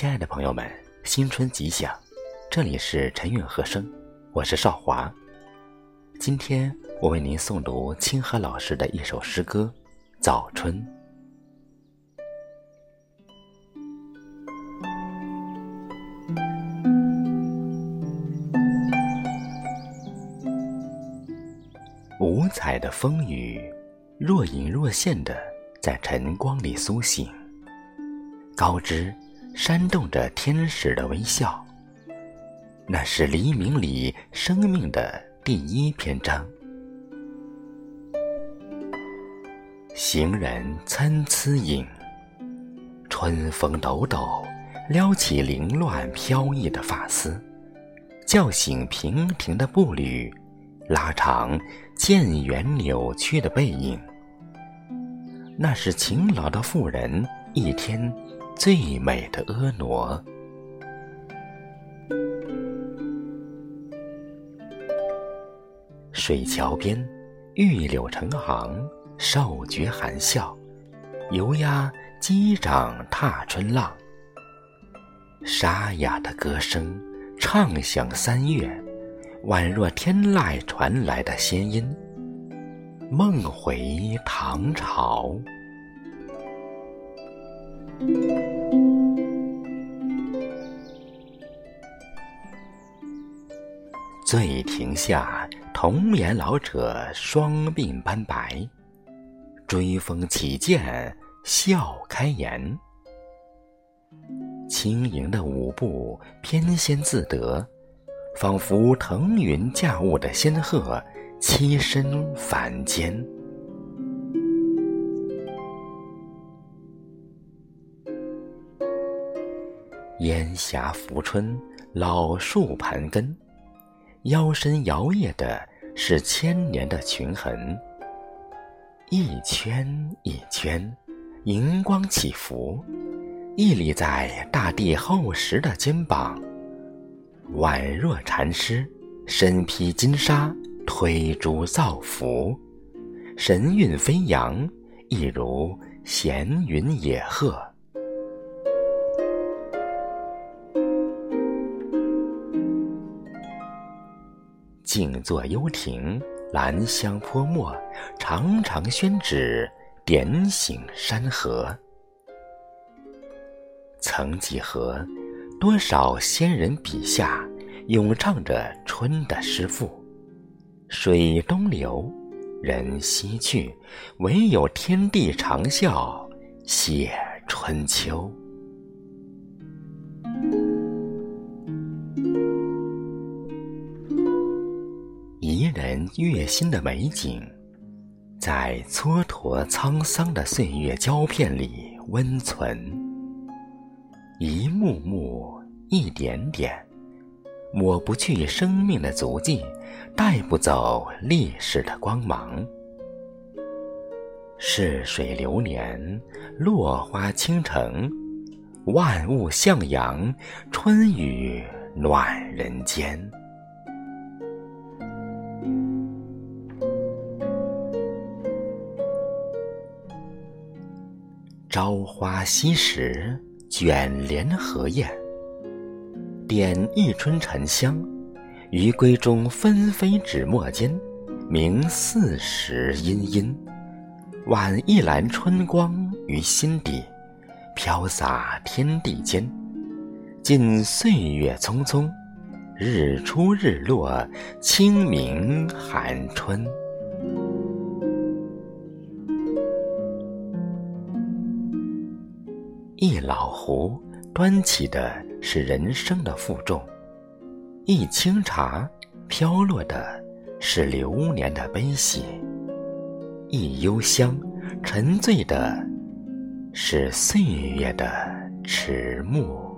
亲爱的朋友们，新春吉祥！这里是晨韵和声，我是少华。今天我为您诵读清河老师的一首诗歌《早春》。五彩的风雨，若隐若现的在晨光里苏醒。高枝扇动着天使的微笑，那是黎明里生命的第一篇章。行人参差影，春风抖抖，撩起凌乱飘逸的发丝，叫醒平停的步履，拉长渐远扭曲的背影。那是勤劳的妇人一天。最美的婀娜。水桥边，玉柳成行，瘦菊含笑，游鸭击掌踏春浪。沙哑的歌声，唱响三月，宛若天籁传来的仙音，梦回唐朝。醉亭下，童颜老者双鬓斑白，追风起剑，笑开颜。轻盈的舞步，翩跹自得，仿佛腾云驾雾的仙鹤栖身凡间。烟霞拂春，老树盘根，腰身摇曳的是千年的裙痕。一圈一圈，银光起伏，屹立在大地厚实的肩膀，宛若禅师，身披金纱，推珠造福，神韵飞扬，一如闲云野鹤。静坐幽亭，兰香泼墨，长长宣纸，点醒山河。曾几何，多少仙人笔下，咏唱着春的诗赋。水东流，人西去，唯有天地长啸，写春秋。人悦心的美景，在蹉跎沧桑的岁月胶片里温存。一幕幕，一点点，抹不去生命的足迹，带不走历史的光芒。逝水流年，落花倾城，万物向阳，春雨暖人间。朝花夕拾，卷帘荷艳。点一春沉香，余闺中纷飞纸墨间，明四时阴阴。挽一篮春光于心底，飘洒天地间。尽岁月匆匆，日出日落，清明寒春。一老壶端起的是人生的负重，一清茶飘落的是流年的悲喜，一幽香沉醉的是岁月的迟暮。